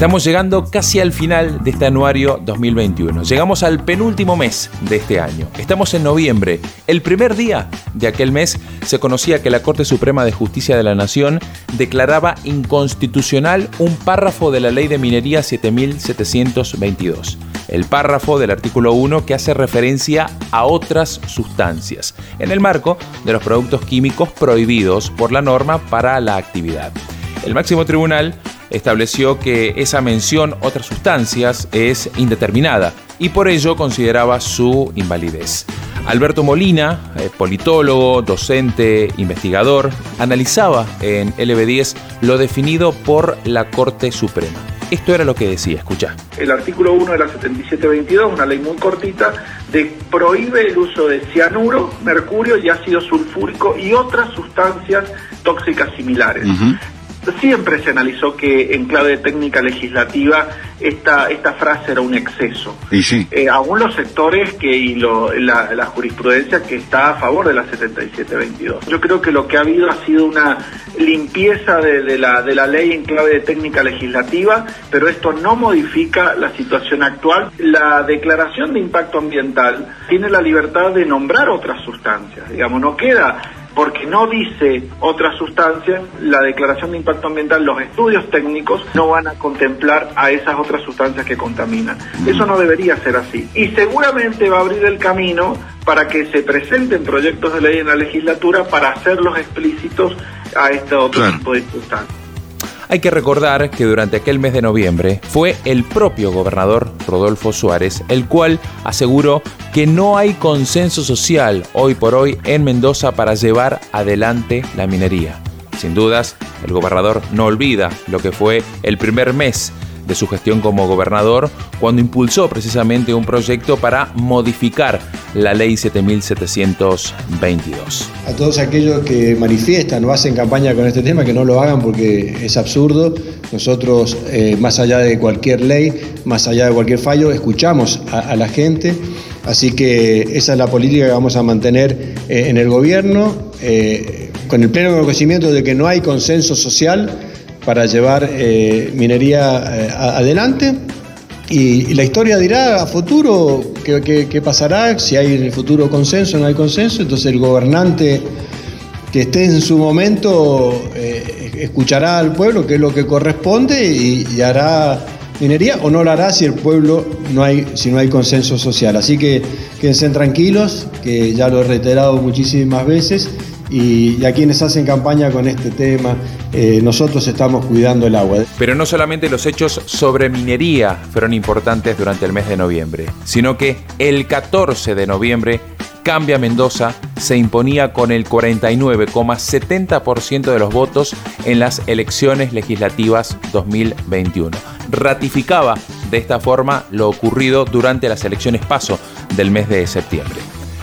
Estamos llegando casi al final de este anuario 2021. Llegamos al penúltimo mes de este año. Estamos en noviembre. El primer día de aquel mes se conocía que la Corte Suprema de Justicia de la Nación declaraba inconstitucional un párrafo de la Ley de Minería 7722. El párrafo del artículo 1 que hace referencia a otras sustancias, en el marco de los productos químicos prohibidos por la norma para la actividad. El máximo tribunal estableció que esa mención otras sustancias es indeterminada y por ello consideraba su invalidez. Alberto Molina, eh, politólogo, docente, investigador, analizaba en LB10 lo definido por la Corte Suprema. Esto era lo que decía, escucha. El artículo 1 de la 7722, una ley muy cortita, de prohíbe el uso de cianuro, mercurio y ácido sulfúrico y otras sustancias tóxicas similares. Siempre se analizó que en clave de técnica legislativa esta, esta frase era un exceso. Y sí. Eh, aún los sectores que y la, jurisprudencia que está a favor de la 7722. Yo creo que lo que ha habido ha sido una limpieza de, la, de la ley en clave de técnica legislativa, pero esto no modifica la situación actual. La declaración de impacto ambiental tiene la libertad de nombrar otras sustancias. Digamos, no queda porque no dice otras sustancias, la declaración de impacto ambiental, los estudios técnicos no van a contemplar a esas otras sustancias que contaminan. Eso no debería ser así. Y seguramente va a abrir el camino para que se presenten proyectos de ley en la legislatura para hacerlos explícitos a este otro tipo de sustancias. Hay que recordar que durante aquel mes de noviembre fue el propio gobernador Rodolfo Suárez el cual aseguró que no hay consenso social hoy por hoy en Mendoza para llevar adelante la minería. Sin dudas, el gobernador no olvida lo que fue el primer mes de su gestión como gobernador cuando impulsó precisamente un proyecto para modificar la ley 7722. A todos aquellos que manifiestan o hacen campaña con este tema, que no lo hagan porque es absurdo. Nosotros, eh, más allá de cualquier ley, más allá de cualquier fallo, escuchamos a, la gente. Así que esa es la política que vamos a mantener eh, en el gobierno, eh, con el pleno conocimiento de que no hay consenso social para llevar eh, minería eh, adelante. Y, la historia dirá a futuro qué, pasará, si hay en el futuro consenso o no hay consenso. Entonces el gobernante que esté en su momento eh, escuchará al pueblo, que es lo que corresponde, y, hará minería o no lo hará si el pueblo no hay, si no hay consenso social. Así que quédense tranquilos, que ya lo he reiterado muchísimas veces y, a quienes hacen campaña con este tema, eh, nosotros estamos cuidando el agua. Pero no solamente los hechos sobre minería fueron importantes durante el mes de noviembre, sino que el 14 de noviembre Cambia Mendoza se imponía con el 49,70% de los votos en las elecciones legislativas 2021. Ratificaba de esta forma lo ocurrido durante las elecciones PASO del mes de septiembre.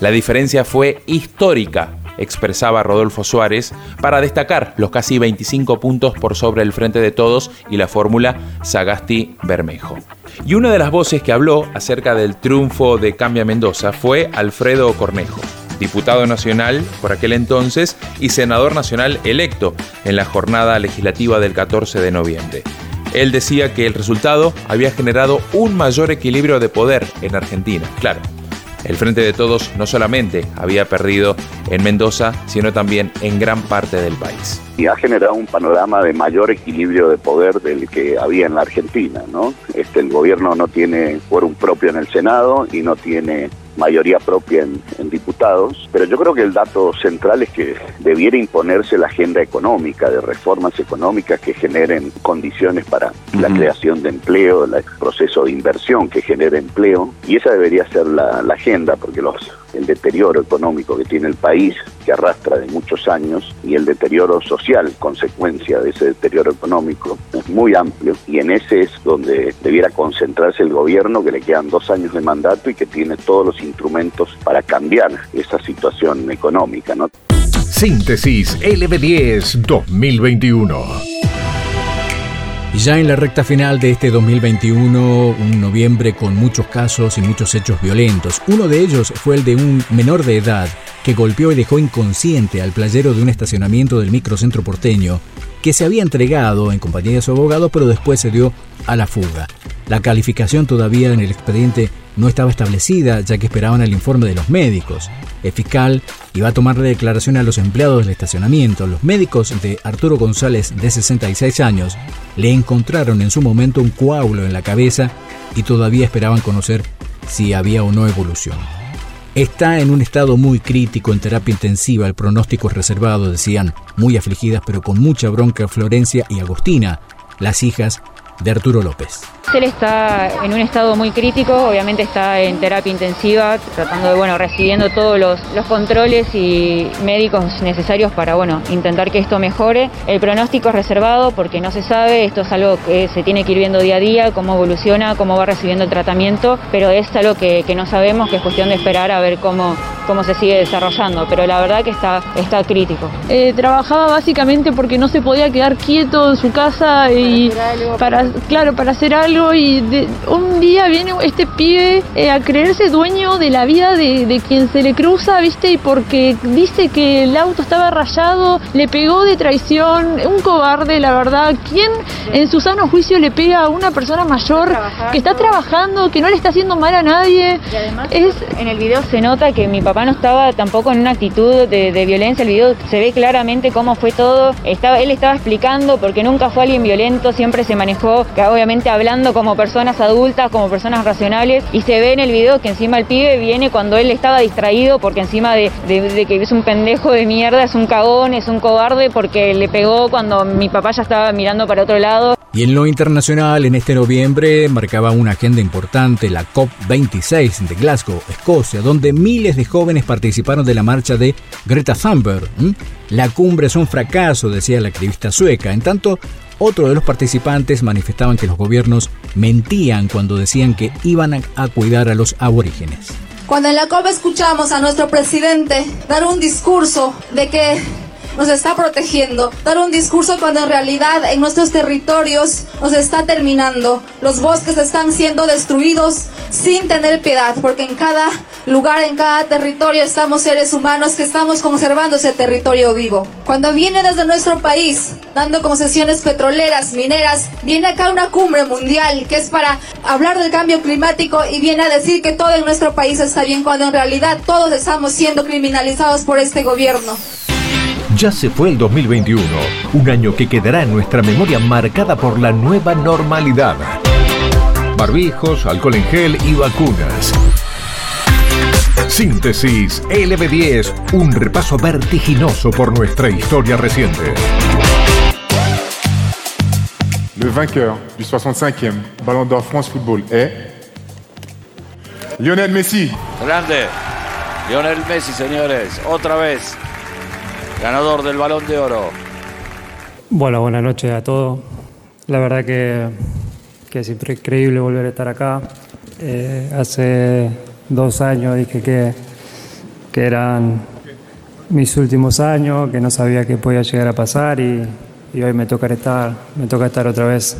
La diferencia fue histórica expresaba Rodolfo Suárez, para destacar los casi 25 puntos por sobre el frente de todos y la fórmula Sagasti-Bermejo. Y una de las voces que habló acerca del triunfo de Cambia Mendoza fue Alfredo Cornejo diputado nacional por aquel entonces y senador nacional electo en la jornada legislativa del 14 de noviembre. Él decía que el resultado había generado un mayor equilibrio de poder en Argentina. Claro, el Frente de Todos no solamente había perdido en Mendoza, sino también en gran parte del país. Y ha generado un panorama de mayor equilibrio de poder del que había en la Argentina, ¿no? Este, el gobierno no tiene quórum propio en el Senado y no tiene mayoría propia en, diputados, pero yo creo que el dato central es que debiera imponerse la agenda económica, de reformas económicas que generen condiciones para la creación de empleo, el proceso de inversión que genere empleo, y esa debería ser la, agenda, porque los el deterioro económico que tiene el país, que arrastra de muchos años, y el deterioro social, consecuencia de ese deterioro económico, es muy amplio, y en ese es donde debiera concentrarse el gobierno, que le quedan dos años de mandato y que tiene todos los instrumentos para cambiar esa situación económica. ¿no? Síntesis LB10 2021. Ya en la recta final de este 2021, un noviembre con muchos casos y muchos hechos violentos. Uno de ellos fue el de un menor de edad que golpeó y dejó inconsciente al playero de un estacionamiento del microcentro porteño, que se había entregado en compañía de su abogado, pero después se dio a la fuga. La calificación todavía en el expediente no estaba establecida, ya que esperaban el informe de los médicos. El fiscal iba a tomarle declaración a los empleados del estacionamiento. Los médicos de Arturo González, de 66 años, le encontraron en su momento un coágulo en la cabeza y todavía esperaban conocer si había o no evolución. Está en un estado muy crítico en terapia intensiva, el pronóstico es reservado, decían, muy afligidas pero con mucha bronca Florencia y Agostina, las hijas de Arturo López. Él está en un estado muy crítico, obviamente está en terapia intensiva, tratando de, bueno, recibiendo todos los, controles y médicos necesarios para, bueno, intentar que esto mejore. El pronóstico es reservado porque no se sabe, esto es algo que se tiene que ir viendo día a día, cómo evoluciona, cómo va recibiendo el tratamiento, pero es algo que, no sabemos, que es cuestión de esperar a ver cómo, cómo se sigue desarrollando, pero la verdad que está, está crítico. Eh, trabajaba básicamente porque no se podía quedar quieto en su casa y para, claro, para hacer algo y un día viene este pibe eh, a creerse dueño de la vida de, quien se le cruza, ¿viste? Y porque dice que el auto estaba rayado, le pegó de traición, un cobarde, la verdad. ¿Quién en su sano juicio le pega a una persona mayor que está trabajando, que no le está haciendo mal a nadie? Y además, es... en el video se nota que mi papá no estaba tampoco en una actitud de, violencia. El video se ve claramente cómo fue todo. Estaba, él estaba explicando porque nunca fue alguien violento, siempre se manejó, obviamente hablando como personas adultas, como personas racionales, y se ve en el video que encima el pibe viene cuando él estaba distraído, porque encima de, que es un pendejo de mierda, es un cagón, es un cobarde, porque le pegó cuando mi papá ya estaba mirando para otro lado. Y en lo internacional, en este noviembre, marcaba una agenda importante la COP26 de Glasgow, Escocia, donde miles de jóvenes participaron de la marcha de Greta Thunberg. La cumbre es un fracaso, decía la activista sueca. En tanto, otro de los participantes manifestaban que los gobiernos mentían cuando decían que iban a, cuidar a los aborígenes. Cuando en la COP escuchamos a nuestro presidente dar un discurso de que nos está protegiendo. Dar un discurso cuando en realidad en nuestros territorios nos está terminando. Los bosques están siendo destruidos sin tener piedad, porque en cada lugar, en cada territorio estamos seres humanos que estamos conservando ese territorio vivo. Cuando viene desde nuestro país dando concesiones petroleras, mineras, viene acá una cumbre mundial que es para hablar del cambio climático y viene a decir que todo en nuestro país está bien cuando en realidad todos estamos siendo criminalizados por este gobierno. Ya se fue el 2021, un año que quedará en nuestra memoria marcada por la nueva normalidad. Barbijos, alcohol en gel y vacunas. Síntesis LB10, un repaso vertiginoso por nuestra historia reciente. Le vainqueur du 65e Ballon d'Or France Football est Lionel Messi. Grande. Lionel Messi, señores. Otra vez ganador del balón de oro. Bueno, buenas noches a todos. La verdad que, que es increíble volver a estar acá. Eh, hace dos años dije que, que eran mis últimos años, que no sabía qué podía llegar a pasar y, y, hoy me toca estar, me toca estar otra vez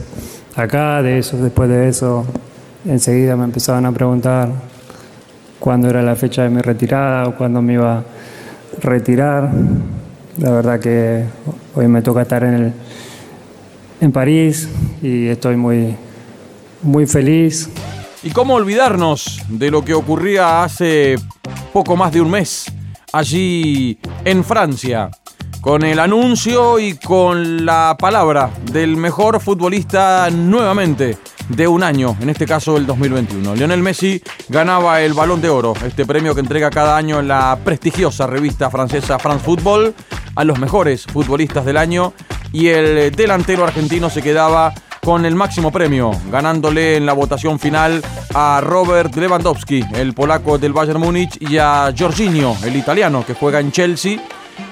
acá. De eso, después de eso, enseguida me empezaban a preguntar cuándo era la fecha de mi retirada o cuándo me iba a retirar. La verdad que hoy me toca estar en, el, en París y estoy muy, muy feliz. ¿Y cómo olvidarnos de lo que ocurría hace poco más de un mes allí en Francia? Con el anuncio y con la palabra del mejor futbolista nuevamente de un año, en este caso el 2021. Lionel Messi ganaba el Balón de Oro, este premio que entrega cada año la prestigiosa revista francesa France Football a los mejores futbolistas del año y el delantero argentino se quedaba con el máximo premio, ganándole en la votación final a Robert Lewandowski, el polaco del Bayern Múnich, y a Jorginho, el italiano que juega en Chelsea,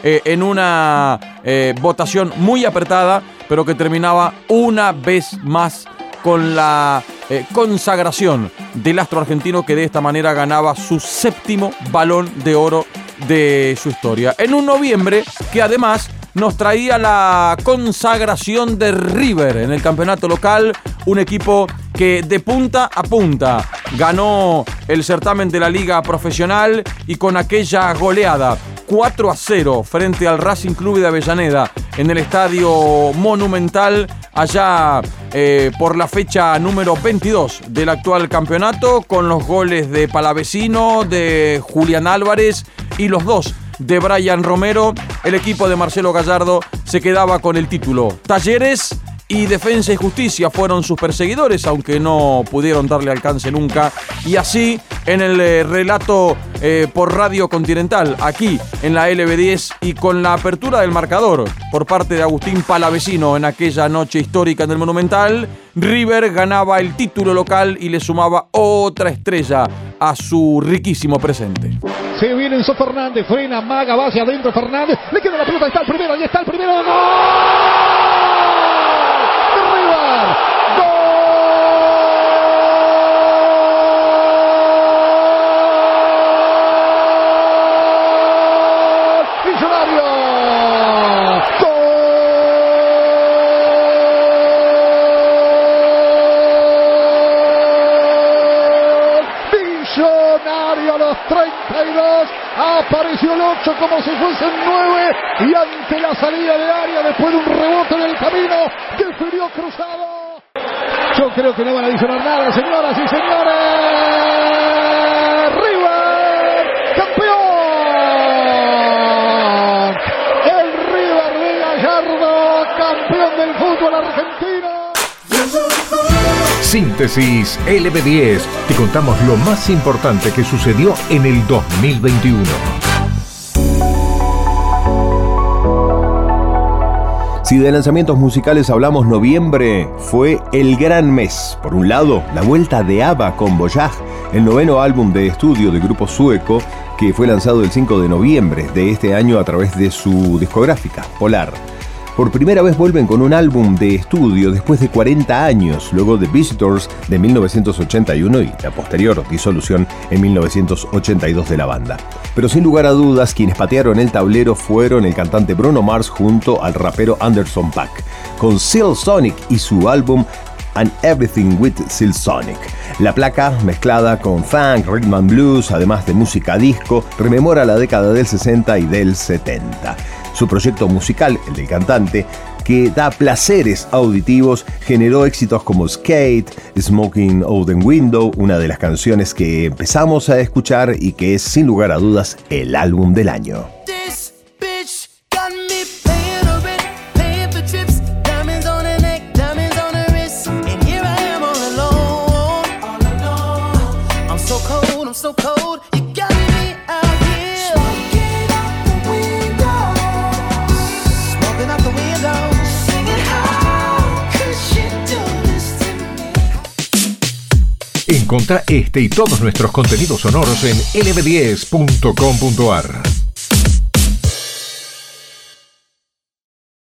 eh, en una eh, votación muy apretada, pero que terminaba una vez más con la eh, consagración del astro argentino que de esta manera ganaba su séptimo balón de oro de su historia. En un noviembre que además nos traía la consagración de River en el campeonato local, un equipo que de punta a punta ganó el certamen de la liga profesional y con aquella goleada 4 a 0 frente al Racing Club de Avellaneda en el estadio Monumental allá eh, por la fecha número 22 del actual campeonato con los goles de Palavecino, de Julián Álvarez y los dos de Brian Romero. El equipo de Marcelo Gallardo se quedaba con el título. Talleres y Defensa y Justicia fueron sus perseguidores, aunque no pudieron darle alcance nunca. Y así, en el eh, relato eh, por Radio Continental, aquí en la LB10 y con la apertura del marcador por parte de Agustín Palavecino en aquella noche histórica en el Monumental, River ganaba el título local y le sumaba otra estrella a su riquísimo presente. Se viene Enzo Fernández, frena, maga, va hacia adentro Fernández, le queda la pelota, está el primero, ahí está el primero, ¡gol! Apareció el 8 como si fuese el 9 y ante la salida de área después de un rebote en el camino definió cruzado. Yo creo que no van a adicionar nada, señoras y señores. River, campeón. El River de Gallardo, campeón del fútbol argentino. Síntesis LB10. Te contamos lo más importante que sucedió en el 2021. Si de lanzamientos musicales hablamos, noviembre fue el gran mes. Por un lado, la vuelta de ABBA con Voyage, el noveno álbum de estudio del grupo sueco que fue lanzado el 5 de noviembre de este año a través de su discográfica, Polar. Por primera vez vuelven con un álbum de estudio después de 40 años, luego de Visitors de 1981 y la posterior disolución en 1982 de la banda. Pero sin lugar a dudas, quienes patearon el tablero fueron el cantante Bruno Mars junto al rapero Anderson Paak, con Seal Sonic y su álbum and Everything with Seal Sonic. La placa, mezclada con funk, rhythm and blues, además de música disco, rememora la década del 60 y del 70. Su proyecto musical, el del cantante, que da placeres auditivos, generó éxitos como Skate, Smoking the Window, una de las canciones que empezamos a escuchar y que es sin lugar a dudas el álbum del año. Encontra este y todos nuestros contenidos sonoros en lb10.com.ar.